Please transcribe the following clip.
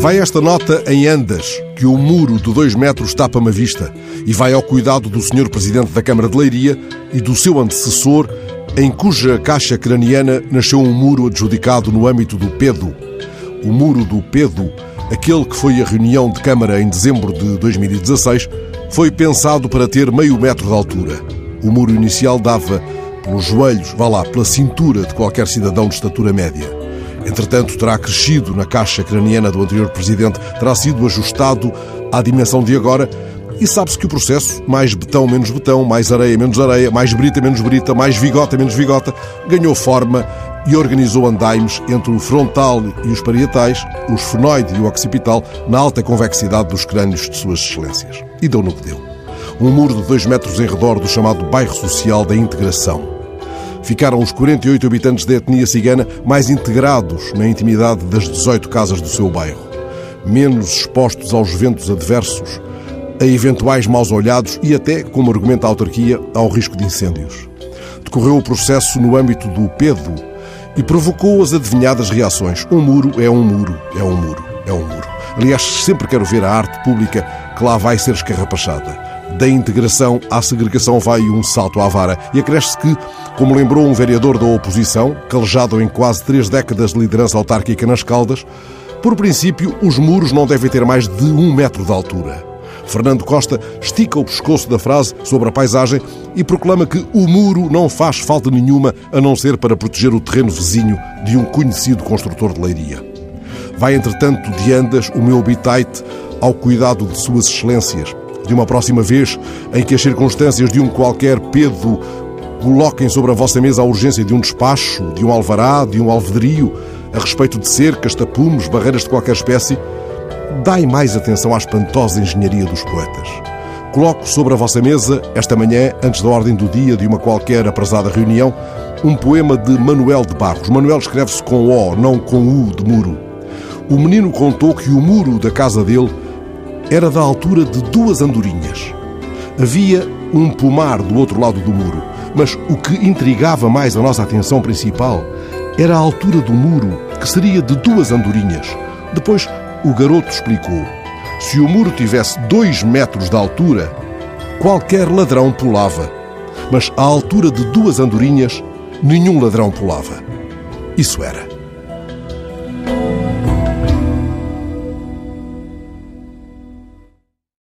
Vai esta nota em andas, que o muro de dois metros tapa-me a vista, e vai ao cuidado do Sr. Presidente da Câmara de Leiria e do seu antecessor, em cuja caixa craniana nasceu um muro adjudicado no âmbito do PEDO. O muro do PEDO, aquele que foi a reunião de Câmara em dezembro de 2016, foi pensado para ter meio metro de altura. O muro inicial dava pelos joelhos, vá lá, pela cintura de qualquer cidadão de estatura média. Entretanto, terá crescido na caixa craniana do anterior presidente, terá sido ajustado à dimensão de agora e sabe-se que o processo, mais betão menos betão, mais areia menos areia, mais brita menos brita, mais vigota menos vigota, ganhou forma e organizou andaimes entre o frontal e os parietais, o esfenoide e o occipital, na alta convexidade dos crânios de suas excelências. E deu no que deu. Um muro de dois metros em redor do chamado bairro social da integração ficaram os 48 habitantes da etnia cigana mais integrados na intimidade das 18 casas do seu bairro, menos expostos aos ventos adversos, a eventuais maus olhados e até, como argumenta a autarquia, ao risco de incêndios. Decorreu o processo no âmbito do PEDO e provocou as adivinhadas reações. Um muro é um muro, é um muro, é um muro. Aliás, sempre quero ver a arte pública que lá vai ser escarrapachada da integração à segregação vai um salto à vara. E acresce que, como lembrou um vereador da oposição, calejado em quase três décadas de liderança autárquica nas Caldas, por princípio, os muros não devem ter mais de um metro de altura. Fernando Costa estica o pescoço da frase sobre a paisagem e proclama que o muro não faz falta nenhuma a não ser para proteger o terreno vizinho de um conhecido construtor de leiria. Vai, entretanto, de andas o meu bitite ao cuidado de Suas Excelências, de uma próxima vez em que as circunstâncias de um qualquer pedo coloquem sobre a vossa mesa a urgência de um despacho, de um alvará, de um alvedrio, a respeito de cercas, tapumes, barreiras de qualquer espécie, dai mais atenção à espantosa engenharia dos poetas. Coloco sobre a vossa mesa, esta manhã, antes da ordem do dia de uma qualquer aprazada reunião, um poema de Manuel de Barros. Manuel escreve-se com O, não com U de muro. O menino contou que o muro da casa dele era da altura de duas andorinhas. Havia um pomar do outro lado do muro, mas o que intrigava mais a nossa atenção principal era a altura do muro, que seria de duas andorinhas. Depois, o garoto explicou: se o muro tivesse dois metros de altura, qualquer ladrão pulava. Mas à altura de duas andorinhas, nenhum ladrão pulava. Isso era.